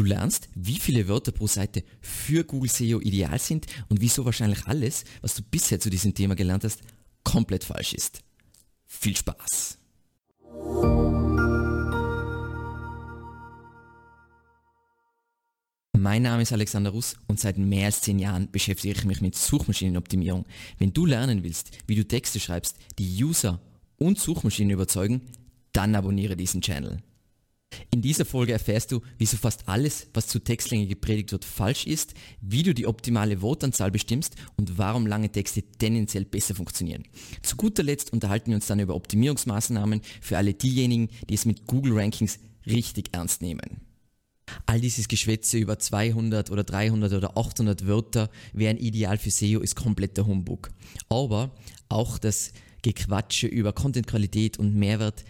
Du lernst, wie viele Wörter pro Seite für Google SEO ideal sind und wieso wahrscheinlich alles, was du bisher zu diesem Thema gelernt hast, komplett falsch ist. Viel Spaß! Mein Name ist Alexander Russ und seit mehr als zehn Jahren beschäftige ich mich mit Suchmaschinenoptimierung. Wenn du lernen willst, wie du Texte schreibst, die User und Suchmaschinen überzeugen, dann abonniere diesen Channel. In dieser Folge erfährst du, wieso fast alles, was zu Textlänge gepredigt wird, falsch ist, wie du die optimale Votanzahl bestimmst und warum lange Texte tendenziell besser funktionieren. Zu guter Letzt unterhalten wir uns dann über Optimierungsmaßnahmen für alle diejenigen, die es mit Google Rankings richtig ernst nehmen. All dieses Geschwätze über 200 oder 300 oder 800 Wörter wären ideal für SEO ist kompletter Humbug. Aber auch das Gequatsche über Contentqualität und Mehrwert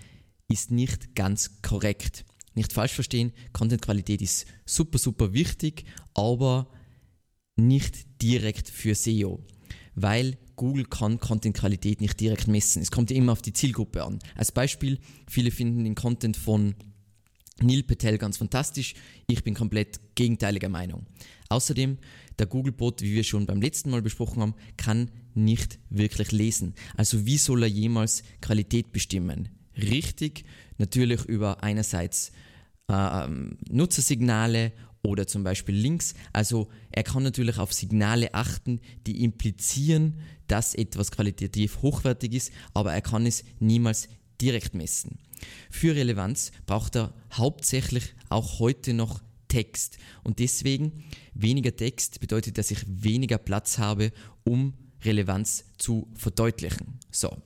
ist nicht ganz korrekt. Nicht falsch verstehen, Contentqualität ist super, super wichtig, aber nicht direkt für SEO, weil Google kann Contentqualität nicht direkt messen. Es kommt immer auf die Zielgruppe an. Als Beispiel, viele finden den Content von Neil Patel ganz fantastisch. Ich bin komplett gegenteiliger Meinung. Außerdem, der Google-Bot, wie wir schon beim letzten Mal besprochen haben, kann nicht wirklich lesen. Also wie soll er jemals Qualität bestimmen? Richtig, natürlich über einerseits äh, ähm, Nutzersignale oder zum Beispiel Links. Also er kann natürlich auf Signale achten, die implizieren, dass etwas qualitativ hochwertig ist, aber er kann es niemals direkt messen. Für Relevanz braucht er hauptsächlich auch heute noch Text. Und deswegen weniger Text bedeutet, dass ich weniger Platz habe, um Relevanz zu verdeutlichen. So.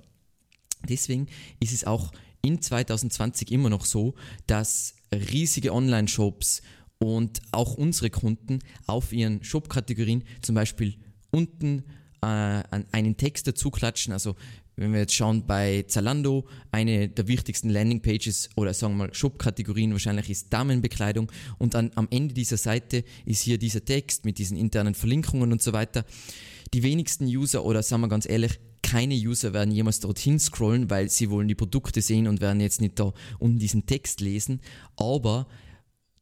Deswegen ist es auch in 2020 immer noch so, dass riesige Online-Shops und auch unsere Kunden auf ihren Shop-Kategorien zum Beispiel unten äh, einen Text dazu klatschen. Also wenn wir jetzt schauen bei Zalando, eine der wichtigsten Landingpages oder sagen wir mal Shop-Kategorien wahrscheinlich ist Damenbekleidung und dann am Ende dieser Seite ist hier dieser Text mit diesen internen Verlinkungen und so weiter. Die wenigsten User oder sagen wir ganz ehrlich, keine User werden jemals dorthin scrollen, weil sie wollen die Produkte sehen und werden jetzt nicht da unten diesen Text lesen. Aber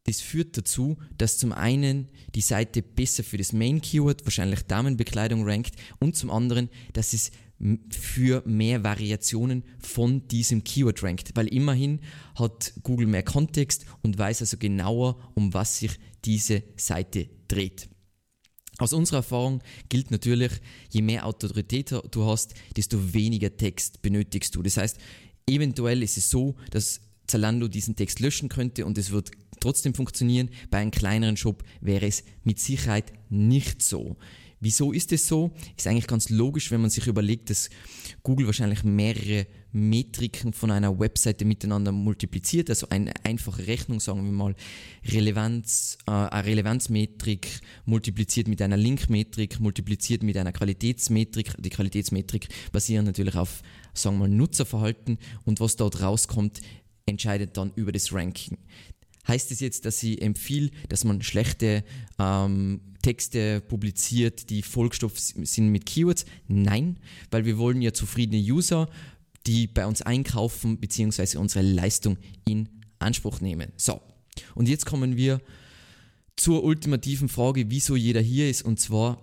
das führt dazu, dass zum einen die Seite besser für das Main Keyword, wahrscheinlich Damenbekleidung, rankt und zum anderen, dass es für mehr Variationen von diesem Keyword rankt, weil immerhin hat Google mehr Kontext und weiß also genauer, um was sich diese Seite dreht. Aus unserer Erfahrung gilt natürlich, je mehr Autorität du hast, desto weniger Text benötigst du. Das heißt, eventuell ist es so, dass Zalando diesen Text löschen könnte und es wird trotzdem funktionieren. Bei einem kleineren Shop wäre es mit Sicherheit nicht so. Wieso ist es so? Ist eigentlich ganz logisch, wenn man sich überlegt, dass Google wahrscheinlich mehrere Metriken von einer Webseite miteinander multipliziert. Also eine einfache Rechnung, sagen wir mal, Relevanz, äh, eine Relevanzmetrik multipliziert mit einer Linkmetrik, multipliziert mit einer Qualitätsmetrik. Die Qualitätsmetrik basiert natürlich auf, sagen wir mal, Nutzerverhalten und was dort rauskommt, entscheidet dann über das Ranking. Heißt es jetzt, dass sie empfiehlt, dass man schlechte ähm, Texte publiziert, die Vollstoff sind mit Keywords? Nein, weil wir wollen ja zufriedene User, die bei uns einkaufen bzw. unsere Leistung in Anspruch nehmen. So, und jetzt kommen wir zur ultimativen Frage, wieso jeder hier ist, und zwar,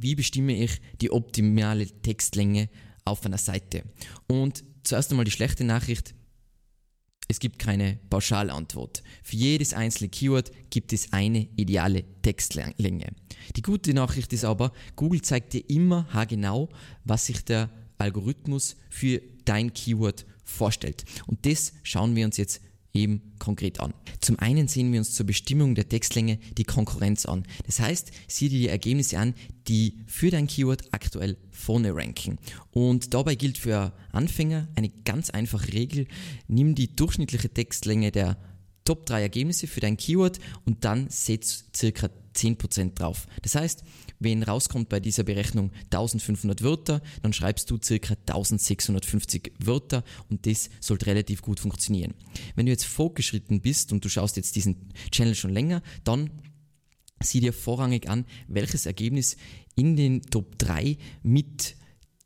wie bestimme ich die optimale Textlänge auf einer Seite? Und zuerst einmal die schlechte Nachricht, es gibt keine Pauschalantwort. Für jedes einzelne Keyword gibt es eine ideale Textlänge. Die gute Nachricht ist aber, Google zeigt dir immer haargenau, was sich der Algorithmus für dein Keyword vorstellt. Und das schauen wir uns jetzt eben konkret an. Zum einen sehen wir uns zur Bestimmung der Textlänge die Konkurrenz an. Das heißt, sieh dir die Ergebnisse an, die für dein Keyword aktuell vorne ranken. Und dabei gilt für Anfänger eine ganz einfache Regel. Nimm die durchschnittliche Textlänge der Top 3 Ergebnisse für dein Keyword und dann setz circa 10% drauf. Das heißt, wenn rauskommt bei dieser Berechnung 1500 Wörter, dann schreibst du circa 1650 Wörter und das sollte relativ gut funktionieren. Wenn du jetzt fortgeschritten bist und du schaust jetzt diesen Channel schon länger, dann sieh dir vorrangig an, welches Ergebnis in den Top 3 mit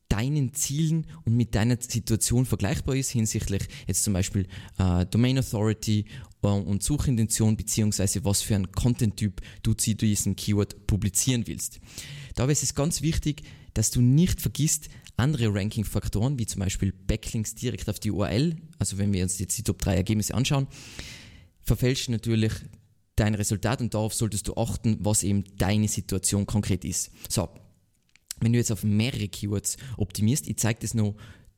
deinen Zielen und mit deiner Situation vergleichbar ist hinsichtlich jetzt zum Beispiel äh, Domain Authority und Suchintention beziehungsweise was für ein Content-Typ du zu diesem Keyword publizieren willst. Dabei ist es ganz wichtig, dass du nicht vergisst, andere Ranking-Faktoren, wie zum Beispiel Backlinks direkt auf die URL, also wenn wir uns jetzt die Top 3 Ergebnisse anschauen, verfälschen natürlich dein Resultat und darauf solltest du achten, was eben deine Situation konkret ist. So, wenn du jetzt auf mehrere Keywords optimierst, ich zeige das noch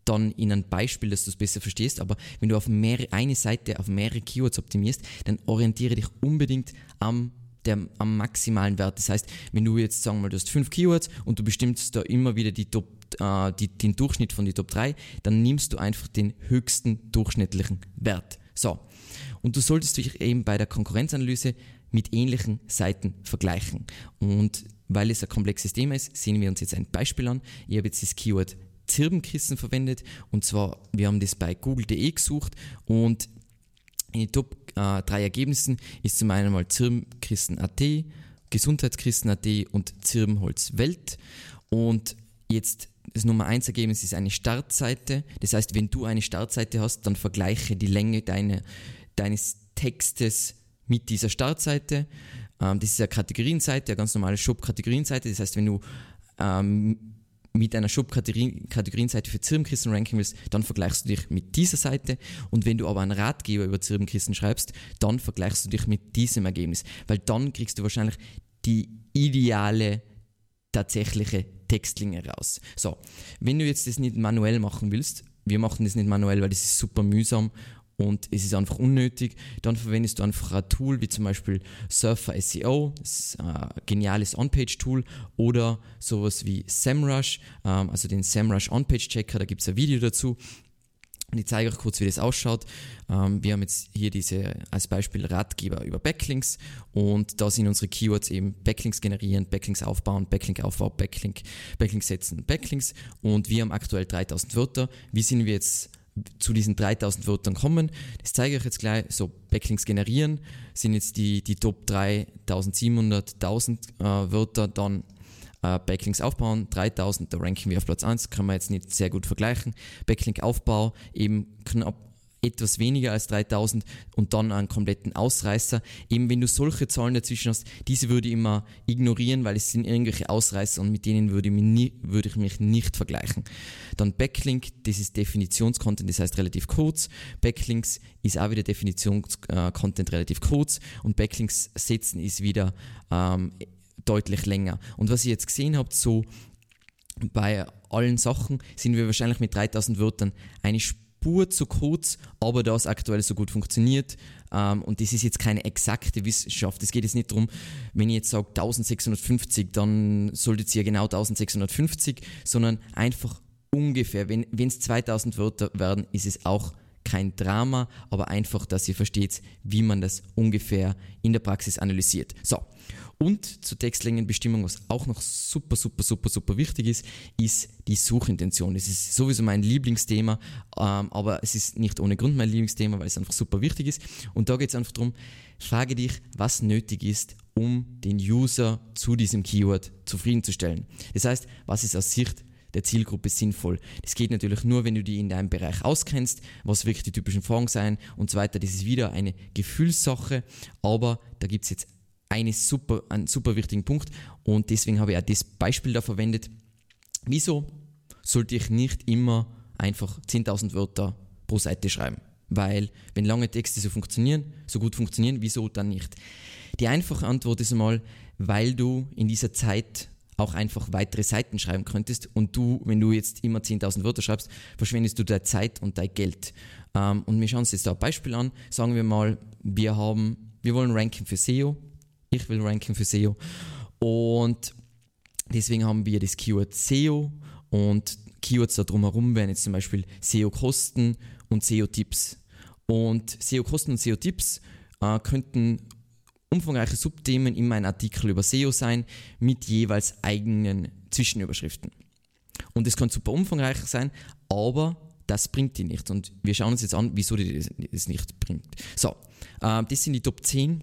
dann in ein Beispiel, dass du es besser verstehst, aber wenn du auf mehrere, eine Seite auf mehrere Keywords optimierst, dann orientiere dich unbedingt am der, am maximalen Wert. Das heißt, wenn du jetzt sagen wir mal, du hast fünf Keywords und du bestimmst da immer wieder die Top, äh, die, den Durchschnitt von den Top 3, dann nimmst du einfach den höchsten durchschnittlichen Wert. So. Und du solltest dich eben bei der Konkurrenzanalyse mit ähnlichen Seiten vergleichen. Und weil es ein komplexes Thema ist, sehen wir uns jetzt ein Beispiel an. Ich habe jetzt das Keyword Zirbenkissen verwendet und zwar, wir haben das bei google.de gesucht und in den Top äh, 3 Ergebnissen ist zum einen mal Zirbenkissen.at, Gesundheitskissen.at und Zirbenholz Welt und jetzt das Nummer 1 Ergebnis ist eine Startseite. Das heißt, wenn du eine Startseite hast, dann vergleiche die Länge deine, deines Textes mit dieser Startseite. Ähm, das ist eine Kategorienseite, eine ganz normale Shop-Kategorienseite. Das heißt, wenn du ähm, mit einer Shop-Kategorienseite für Zirbenkissen ranken willst, dann vergleichst du dich mit dieser Seite. Und wenn du aber einen Ratgeber über Zirbenkissen schreibst, dann vergleichst du dich mit diesem Ergebnis. Weil dann kriegst du wahrscheinlich die ideale, tatsächliche Textlinge raus. So, wenn du jetzt das nicht manuell machen willst, wir machen das nicht manuell, weil das ist super mühsam und es ist einfach unnötig, dann verwendest du einfach ein Tool wie zum Beispiel Surfer SEO, ein geniales On-Page-Tool oder sowas wie SEMrush, ähm, also den SEMrush On-Page-Checker, da gibt es ein Video dazu. Und ich zeige euch kurz, wie das ausschaut. Ähm, wir haben jetzt hier diese als Beispiel Ratgeber über Backlinks und da sind unsere Keywords eben Backlinks generieren, Backlinks aufbauen, Backlink Aufbau, Backlink, Backlinks setzen, Backlinks und wir haben aktuell 3000 Wörter. Wie sind wir jetzt zu diesen 3000 Wörtern kommen. Das zeige ich euch jetzt gleich. So, Backlinks generieren sind jetzt die, die Top 3700, 1000 äh, Wörter, dann äh, Backlinks aufbauen, 3000, da ranken wir auf Platz 1, kann man jetzt nicht sehr gut vergleichen. Backlink Aufbau eben knapp etwas weniger als 3000 und dann einen kompletten Ausreißer. Eben wenn du solche Zahlen dazwischen hast, diese würde ich immer ignorieren, weil es sind irgendwelche Ausreißer und mit denen würde ich mich, nie, würde ich mich nicht vergleichen. Dann Backlink, das ist Definitionscontent, das heißt relativ kurz. Backlinks ist auch wieder Definitionscontent relativ kurz und Backlinks setzen ist wieder ähm, deutlich länger. Und was ihr jetzt gesehen habt, so bei allen Sachen sind wir wahrscheinlich mit 3000 Wörtern eine Spur Spur zu kurz, aber da es aktuell so gut funktioniert. Ähm, und das ist jetzt keine exakte Wissenschaft. Es geht jetzt nicht darum, wenn ich jetzt sage 1650, dann solltet ihr genau 1650, sondern einfach ungefähr. Wenn es 2000 Wörter werden, ist es auch kein Drama, aber einfach, dass ihr versteht, wie man das ungefähr in der Praxis analysiert. So, und zur Textlängenbestimmung, was auch noch super, super, super, super wichtig ist, ist die Suchintention. Das ist sowieso mein Lieblingsthema, ähm, aber es ist nicht ohne Grund mein Lieblingsthema, weil es einfach super wichtig ist. Und da geht es einfach darum, frage dich, was nötig ist, um den User zu diesem Keyword zufriedenzustellen. Das heißt, was ist aus Sicht der Zielgruppe sinnvoll. Das geht natürlich nur, wenn du die in deinem Bereich auskennst, was wirklich die typischen Fragen sein und so weiter. Das ist wieder eine Gefühlssache, aber da gibt es jetzt eine super, einen super wichtigen Punkt und deswegen habe ich auch das Beispiel da verwendet. Wieso sollte ich nicht immer einfach 10.000 Wörter pro Seite schreiben? Weil, wenn lange Texte so funktionieren, so gut funktionieren, wieso dann nicht? Die einfache Antwort ist einmal, weil du in dieser Zeit auch einfach weitere Seiten schreiben könntest und du, wenn du jetzt immer 10.000 Wörter schreibst, verschwendest du deine Zeit und dein Geld. Ähm, und wir schauen uns jetzt da ein Beispiel an. Sagen wir mal, wir haben, wir wollen Ranking für SEO, ich will ranken für SEO. Und deswegen haben wir das Keyword SEO und Keywords da drumherum wären jetzt zum Beispiel SEO-Kosten und SEO-Tipps. Und SEO-Kosten und SEO-Tipps äh, könnten umfangreiche Subthemen in meinem Artikel über SEO sein mit jeweils eigenen Zwischenüberschriften. Und das kann super umfangreich sein, aber das bringt die nicht. Und wir schauen uns jetzt an, wieso die das nicht bringt. So, äh, das sind die Top 10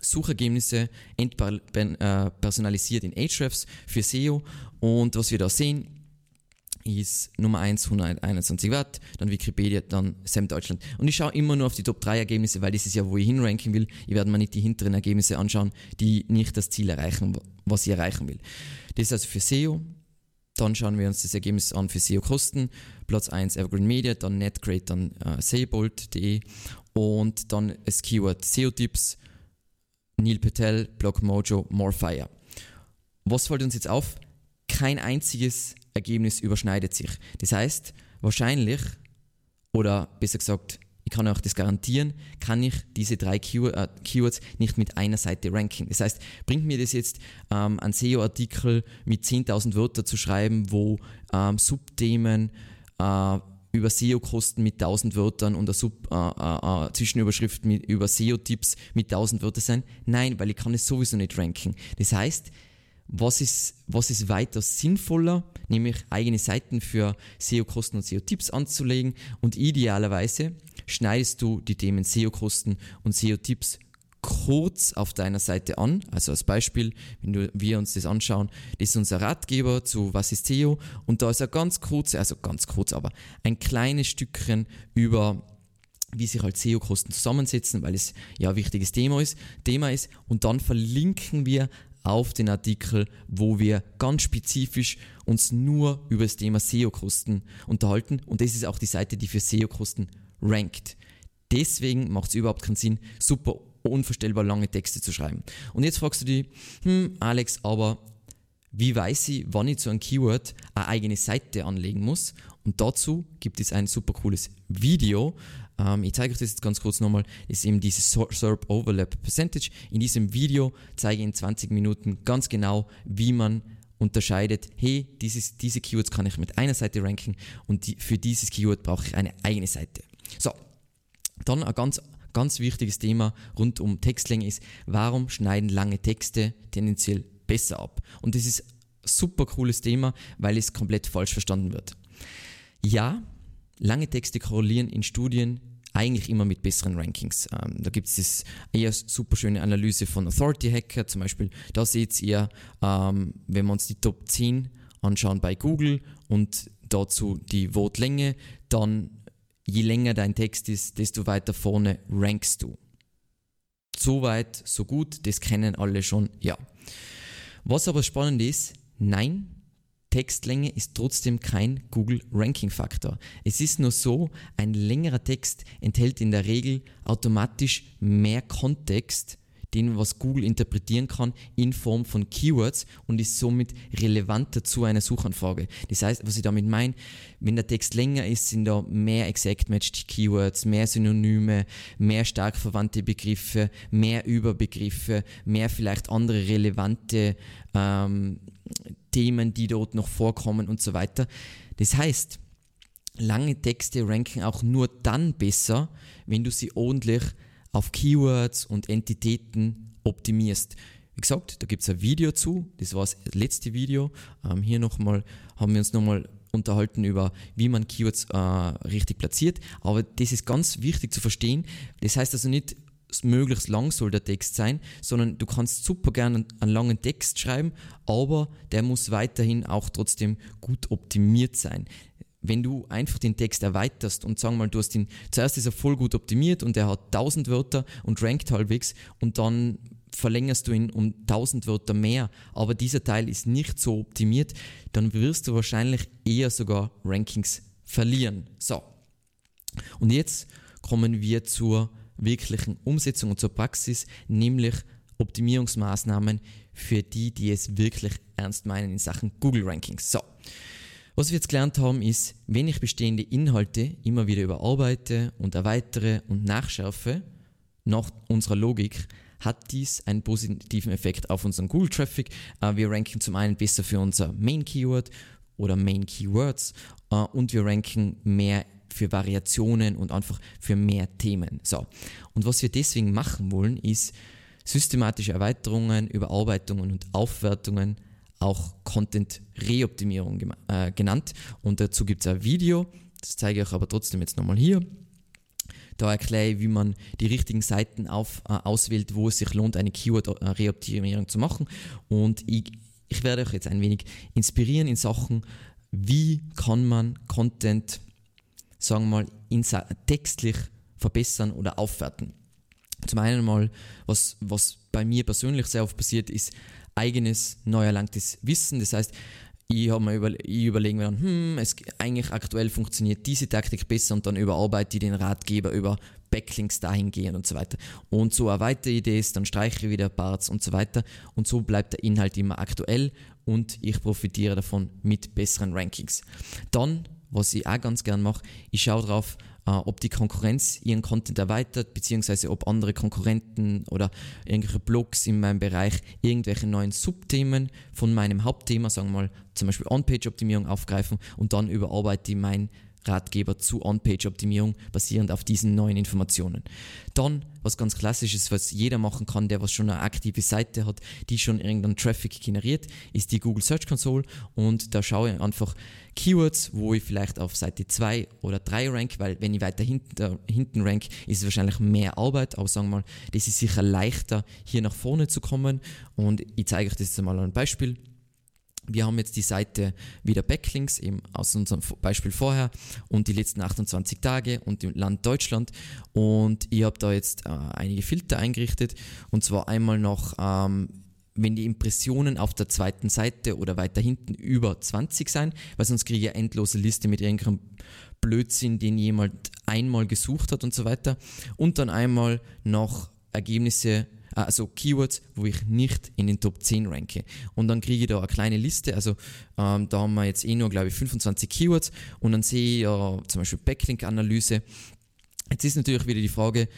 Suchergebnisse entpersonalisiert in Ahrefs für SEO. Und was wir da sehen, ist Nummer 1 121 Watt, dann Wikipedia, dann SEM Deutschland. Und ich schaue immer nur auf die Top 3 Ergebnisse, weil das ist ja, wo ich hinranken will. Ich werde mir nicht die hinteren Ergebnisse anschauen, die nicht das Ziel erreichen, was ich erreichen will. Das ist also für SEO. Dann schauen wir uns das Ergebnis an für SEO-Kosten. Platz 1 Evergreen Media, dann Netgrade, dann äh, Seabolt.de und dann das Keyword SEO-Tipps, Neil Patel, Blogmojo, Morefire. Was fällt uns jetzt auf? Kein einziges Ergebnis überschneidet sich. Das heißt, wahrscheinlich, oder besser gesagt, ich kann auch das garantieren, kann ich diese drei äh, Keywords nicht mit einer Seite ranken. Das heißt, bringt mir das jetzt ähm, einen SEO-Artikel mit 10.000 Wörtern zu schreiben, wo ähm, Subthemen äh, über SEO-Kosten mit 1000 Wörtern und eine Sub, äh, äh, äh, Zwischenüberschrift mit, über SEO-Tipps mit 1000 Wörtern sein? Nein, weil ich kann es sowieso nicht ranken. Das heißt, was ist, was ist weiter sinnvoller, nämlich eigene Seiten für SEO-Kosten und SEO-Tipps anzulegen und idealerweise schneidest du die Themen SEO-Kosten und SEO-Tipps kurz auf deiner Seite an. Also als Beispiel, wenn du, wir uns das anschauen, das ist unser Ratgeber zu Was ist SEO und da ist ein ganz kurz, also ganz kurz, aber ein kleines Stückchen über wie sich halt SEO-Kosten zusammensetzen, weil es ja ein wichtiges Thema ist, Thema ist. Und dann verlinken wir auf den Artikel, wo wir ganz spezifisch uns nur über das Thema SEO-Kosten unterhalten. Und das ist auch die Seite, die für SEO-Kosten rankt. Deswegen macht es überhaupt keinen Sinn, super unvorstellbar lange Texte zu schreiben. Und jetzt fragst du dich, hm, Alex, aber wie weiß ich, wann ich zu einem Keyword eine eigene Seite anlegen muss? Und dazu gibt es ein super cooles Video. Ähm, ich zeige euch das jetzt ganz kurz nochmal. Das ist eben dieses SERP Overlap Percentage. In diesem Video zeige ich in 20 Minuten ganz genau, wie man unterscheidet, hey, dieses, diese Keywords kann ich mit einer Seite ranken und die, für dieses Keyword brauche ich eine eigene Seite. So, dann ein ganz, ganz wichtiges Thema rund um Textlänge ist, warum schneiden lange Texte tendenziell besser ab? Und das ist ein super cooles Thema, weil es komplett falsch verstanden wird. Ja, lange Texte korrelieren in Studien eigentlich immer mit besseren Rankings. Ähm, da gibt es das eher super schöne Analyse von Authority Hacker zum Beispiel. Da seht ihr, ähm, wenn wir uns die Top 10 anschauen bei Google und dazu die Votlänge, dann je länger dein Text ist, desto weiter vorne rankst du. So weit, so gut, das kennen alle schon, ja. Was aber spannend ist, nein, Textlänge ist trotzdem kein Google Ranking Faktor. Es ist nur so, ein längerer Text enthält in der Regel automatisch mehr Kontext den was Google interpretieren kann in Form von Keywords und ist somit relevanter zu einer Suchanfrage. Das heißt, was ich damit meine, wenn der Text länger ist, sind da mehr Exact Matched Keywords, mehr Synonyme, mehr stark verwandte Begriffe, mehr Überbegriffe, mehr vielleicht andere relevante ähm, Themen, die dort noch vorkommen und so weiter. Das heißt, lange Texte ranken auch nur dann besser, wenn du sie ordentlich auf Keywords und Entitäten optimierst. Wie gesagt, da gibt es ein Video zu, das war das letzte Video. Ähm, hier nochmal haben wir uns nochmal unterhalten über, wie man Keywords äh, richtig platziert. Aber das ist ganz wichtig zu verstehen. Das heißt also nicht, möglichst lang soll der Text sein, sondern du kannst super gerne einen langen Text schreiben, aber der muss weiterhin auch trotzdem gut optimiert sein wenn du einfach den Text erweiterst und sagen mal, du hast ihn, zuerst ist er voll gut optimiert und er hat 1000 Wörter und rankt halbwegs und dann verlängerst du ihn um 1000 Wörter mehr, aber dieser Teil ist nicht so optimiert, dann wirst du wahrscheinlich eher sogar Rankings verlieren. So. Und jetzt kommen wir zur wirklichen Umsetzung und zur Praxis, nämlich Optimierungsmaßnahmen für die, die es wirklich ernst meinen in Sachen Google Rankings. So. Was wir jetzt gelernt haben, ist, wenn ich bestehende Inhalte immer wieder überarbeite und erweitere und nachschärfe, nach unserer Logik, hat dies einen positiven Effekt auf unseren Google-Traffic. Äh, wir ranken zum einen besser für unser Main-Keyword oder Main-Keywords äh, und wir ranken mehr für Variationen und einfach für mehr Themen. So. Und was wir deswegen machen wollen, ist systematische Erweiterungen, Überarbeitungen und Aufwertungen auch Content-Reoptimierung äh, genannt. Und dazu gibt es ein Video, das zeige ich euch aber trotzdem jetzt nochmal hier. Da erkläre ich, wie man die richtigen Seiten auf, äh, auswählt, wo es sich lohnt, eine Keyword-Reoptimierung zu machen. Und ich, ich werde euch jetzt ein wenig inspirieren in Sachen wie kann man Content, sagen wir mal, in, textlich verbessern oder aufwerten. Zum einen mal, was, was bei mir persönlich sehr oft passiert, ist eigenes, neu erlangtes Wissen. Das heißt, ich, habe mir über, ich überlege mir dann, hm, es, eigentlich aktuell funktioniert diese Taktik besser und dann überarbeite ich den Ratgeber über Backlinks dahingehend und so weiter. Und so eine weitere Idee ist, dann streiche ich wieder Parts und so weiter. Und so bleibt der Inhalt immer aktuell und ich profitiere davon mit besseren Rankings. Dann, was ich auch ganz gern mache, ich schaue drauf, äh, ob die Konkurrenz ihren Content erweitert, beziehungsweise ob andere Konkurrenten oder irgendwelche Blogs in meinem Bereich irgendwelche neuen Subthemen von meinem Hauptthema, sagen wir mal zum Beispiel On-Page-Optimierung aufgreifen und dann überarbeite ich mein Ratgeber zu On-Page-Optimierung basierend auf diesen neuen Informationen. Dann, was ganz klassisch ist, was jeder machen kann, der was schon eine aktive Seite hat, die schon irgendeinen Traffic generiert, ist die Google Search Console und da schaue ich einfach Keywords, wo ich vielleicht auf Seite 2 oder 3 rank, weil wenn ich weiter hinten, hinten rank, ist es wahrscheinlich mehr Arbeit, aber sagen wir mal, das ist sicher leichter, hier nach vorne zu kommen und ich zeige euch das jetzt mal an einem Beispiel. Wir haben jetzt die Seite wieder Backlinks, eben aus unserem Beispiel vorher und die letzten 28 Tage und im Land Deutschland. Und ich habe da jetzt äh, einige Filter eingerichtet und zwar einmal noch, ähm, wenn die Impressionen auf der zweiten Seite oder weiter hinten über 20 sein, weil sonst kriege ich eine endlose Liste mit irgendeinem Blödsinn, den jemand einmal gesucht hat und so weiter. Und dann einmal noch Ergebnisse also Keywords, wo ich nicht in den Top 10 ranke. Und dann kriege ich da eine kleine Liste, also ähm, da haben wir jetzt eh nur, glaube ich, 25 Keywords und dann sehe ich ja zum Beispiel Backlink-Analyse. Jetzt ist natürlich wieder die Frage,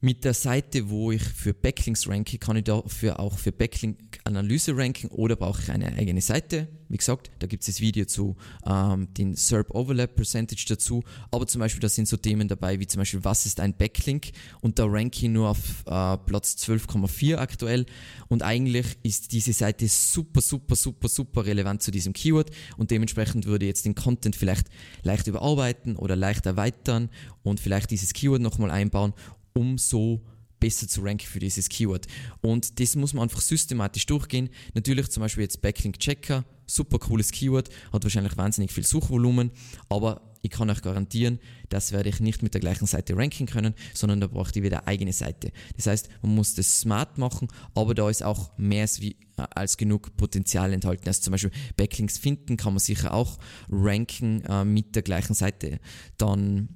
mit der Seite, wo ich für Backlinks ranke, kann ich dafür auch für Backlink-Analyse ranken oder brauche ich eine eigene Seite. Wie gesagt, da gibt es das Video zu ähm, den SERP Overlap Percentage dazu. Aber zum Beispiel, da sind so Themen dabei, wie zum Beispiel, was ist ein Backlink? Und da ranke ich nur auf äh, Platz 12,4 aktuell. Und eigentlich ist diese Seite super, super, super, super relevant zu diesem Keyword. Und dementsprechend würde ich jetzt den Content vielleicht leicht überarbeiten oder leicht erweitern und vielleicht dieses Keyword nochmal einbauen um so besser zu ranken für dieses Keyword. Und das muss man einfach systematisch durchgehen. Natürlich zum Beispiel jetzt Backlink Checker, super cooles Keyword, hat wahrscheinlich wahnsinnig viel Suchvolumen, aber ich kann euch garantieren, das werde ich nicht mit der gleichen Seite ranken können, sondern da braucht ihr wieder eine eigene Seite. Das heißt, man muss das smart machen, aber da ist auch mehr als, wie, als genug Potenzial enthalten. Also zum Beispiel Backlinks finden kann man sicher auch ranken äh, mit der gleichen Seite. Dann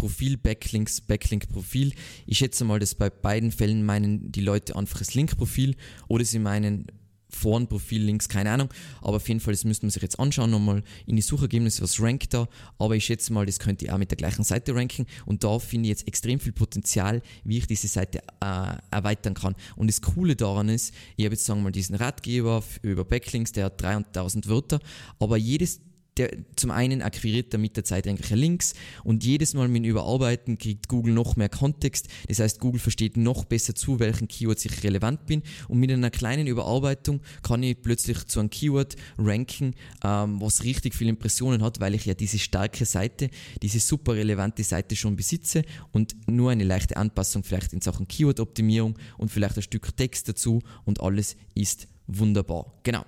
Profil, Backlinks, Backlink-Profil. Ich schätze mal, dass bei beiden Fällen meinen die Leute einfach das Link-Profil oder sie meinen Foren-Profil, Links, keine Ahnung. Aber auf jeden Fall, das müsste man sich jetzt anschauen, nochmal in die Suchergebnisse, was rankt da. Aber ich schätze mal, das könnte ihr auch mit der gleichen Seite ranken. Und da finde ich jetzt extrem viel Potenzial, wie ich diese Seite äh, erweitern kann. Und das Coole daran ist, ich habe jetzt sagen wir mal diesen Ratgeber über Backlinks, der hat 300.000 Wörter, aber jedes der, zum einen akquiriert er mit der Zeit irgendwelche Links und jedes Mal mit dem Überarbeiten kriegt Google noch mehr Kontext. Das heißt, Google versteht noch besser zu, welchen Keywords ich relevant bin und mit einer kleinen Überarbeitung kann ich plötzlich zu einem Keyword ranken, ähm, was richtig viele Impressionen hat, weil ich ja diese starke Seite, diese super relevante Seite schon besitze und nur eine leichte Anpassung vielleicht in Sachen Keyword-Optimierung und vielleicht ein Stück Text dazu und alles ist wunderbar. Genau.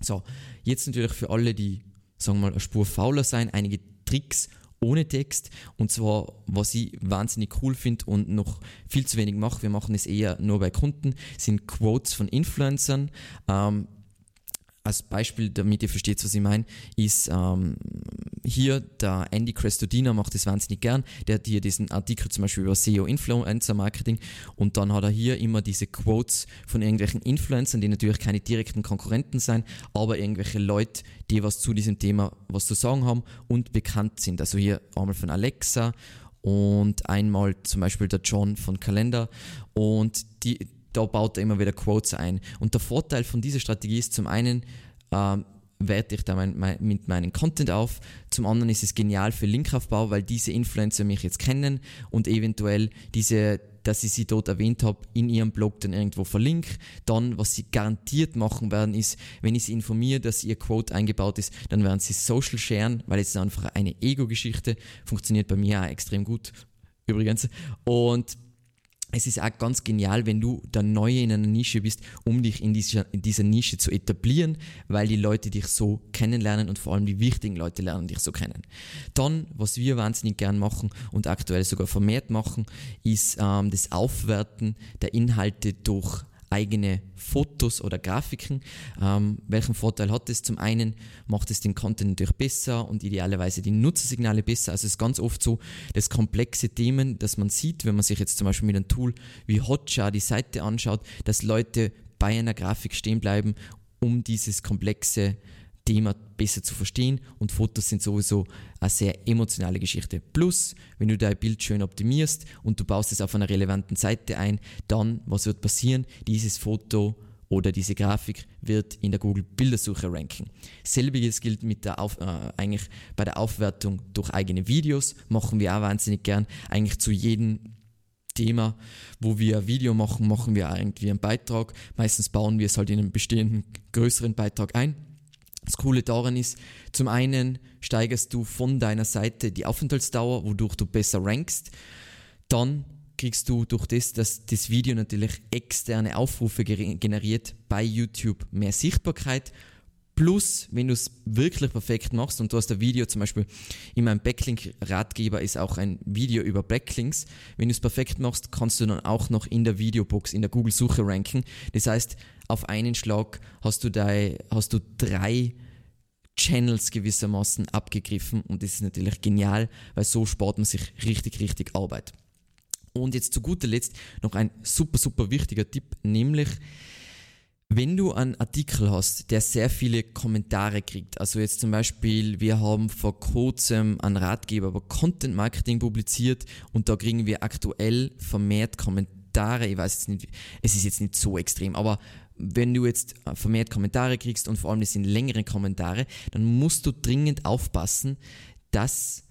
So, jetzt natürlich für alle, die sagen wir mal, eine Spur fauler sein, einige Tricks ohne Text. Und zwar, was ich wahnsinnig cool finde und noch viel zu wenig mache, wir machen es eher nur bei Kunden, sind Quotes von Influencern. Ähm, als Beispiel, damit ihr versteht, was ich meine, ist ähm, hier der Andy Crestodina macht das wahnsinnig gern. Der hat hier diesen Artikel zum Beispiel über SEO Influencer Marketing und dann hat er hier immer diese Quotes von irgendwelchen Influencern, die natürlich keine direkten Konkurrenten sein, aber irgendwelche Leute, die was zu diesem Thema was zu sagen haben und bekannt sind. Also hier einmal von Alexa und einmal zum Beispiel der John von Kalender und die da baut er immer wieder Quotes ein. Und der Vorteil von dieser Strategie ist zum einen, ähm, werte ich da mein, mein, mit meinem Content auf. Zum anderen ist es genial für Linkaufbau, weil diese Influencer mich jetzt kennen und eventuell diese, dass ich sie dort erwähnt habe, in ihrem Blog dann irgendwo verlinke. Dann, was sie garantiert machen werden, ist, wenn ich sie informiere, dass ihr Quote eingebaut ist, dann werden sie Social sharen, weil es ist einfach eine Ego-Geschichte. Funktioniert bei mir auch extrem gut, übrigens. Und es ist auch ganz genial, wenn du der Neue in einer Nische bist, um dich in dieser, in dieser Nische zu etablieren, weil die Leute dich so kennenlernen und vor allem die wichtigen Leute lernen dich so kennen. Dann, was wir wahnsinnig gern machen und aktuell sogar vermehrt machen, ist ähm, das Aufwerten der Inhalte durch eigene Fotos oder Grafiken. Ähm, welchen Vorteil hat es? Zum einen macht es den Content natürlich besser und idealerweise die Nutzersignale besser. Also es ist ganz oft so, dass komplexe Themen, dass man sieht, wenn man sich jetzt zum Beispiel mit einem Tool wie Hotjar die Seite anschaut, dass Leute bei einer Grafik stehen bleiben, um dieses komplexe Thema besser zu verstehen und Fotos sind sowieso eine sehr emotionale Geschichte. Plus, wenn du dein Bild schön optimierst und du baust es auf einer relevanten Seite ein, dann, was wird passieren? Dieses Foto oder diese Grafik wird in der Google Bildersuche ranken. Selbiges gilt mit der Auf, äh, eigentlich bei der Aufwertung durch eigene Videos, machen wir auch wahnsinnig gern. Eigentlich zu jedem Thema, wo wir ein Video machen, machen wir irgendwie einen Beitrag. Meistens bauen wir es halt in einen bestehenden größeren Beitrag ein das Coole daran ist, zum einen steigerst du von deiner Seite die Aufenthaltsdauer, wodurch du besser rankst. Dann kriegst du durch das, dass das Video natürlich externe Aufrufe generiert, bei YouTube mehr Sichtbarkeit. Plus, wenn du es wirklich perfekt machst und du hast ein Video, zum Beispiel in meinem Backlink-Ratgeber ist auch ein Video über Backlinks. Wenn du es perfekt machst, kannst du dann auch noch in der Videobox, in der Google-Suche ranken. Das heißt, auf einen Schlag hast du, dein, hast du drei Channels gewissermaßen abgegriffen und das ist natürlich genial, weil so spart man sich richtig, richtig Arbeit. Und jetzt zu guter Letzt noch ein super, super wichtiger Tipp, nämlich wenn du einen Artikel hast, der sehr viele Kommentare kriegt, also jetzt zum Beispiel, wir haben vor kurzem einen Ratgeber über Content Marketing publiziert und da kriegen wir aktuell vermehrt Kommentare, ich weiß jetzt nicht, es ist jetzt nicht so extrem, aber wenn du jetzt vermehrt Kommentare kriegst und vor allem das sind längere Kommentare, dann musst du dringend aufpassen, dass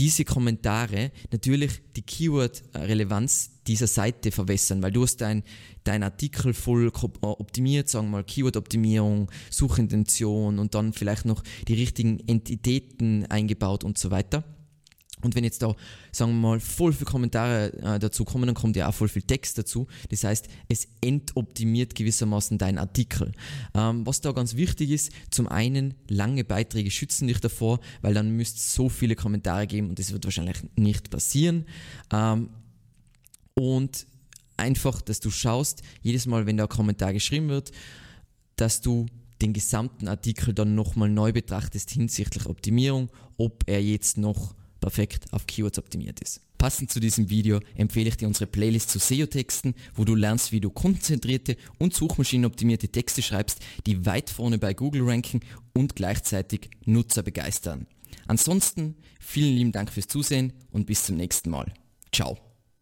diese Kommentare natürlich die Keyword-Relevanz dieser Seite verwässern, weil du hast dein, dein Artikel voll optimiert, sagen wir mal Keyword-Optimierung, Suchintention und dann vielleicht noch die richtigen Entitäten eingebaut und so weiter. Und wenn jetzt da, sagen wir mal, voll viele Kommentare äh, dazu kommen, dann kommt ja auch voll viel Text dazu. Das heißt, es entoptimiert gewissermaßen deinen Artikel. Ähm, was da ganz wichtig ist, zum einen, lange Beiträge schützen dich davor, weil dann müsst so viele Kommentare geben und das wird wahrscheinlich nicht passieren. Ähm, und einfach, dass du schaust, jedes Mal, wenn da ein Kommentar geschrieben wird, dass du den gesamten Artikel dann nochmal neu betrachtest hinsichtlich Optimierung, ob er jetzt noch perfekt auf Keywords optimiert ist. Passend zu diesem Video empfehle ich dir unsere Playlist zu SEO-Texten, wo du lernst, wie du konzentrierte und suchmaschinenoptimierte Texte schreibst, die weit vorne bei Google ranken und gleichzeitig Nutzer begeistern. Ansonsten vielen lieben Dank fürs Zusehen und bis zum nächsten Mal. Ciao.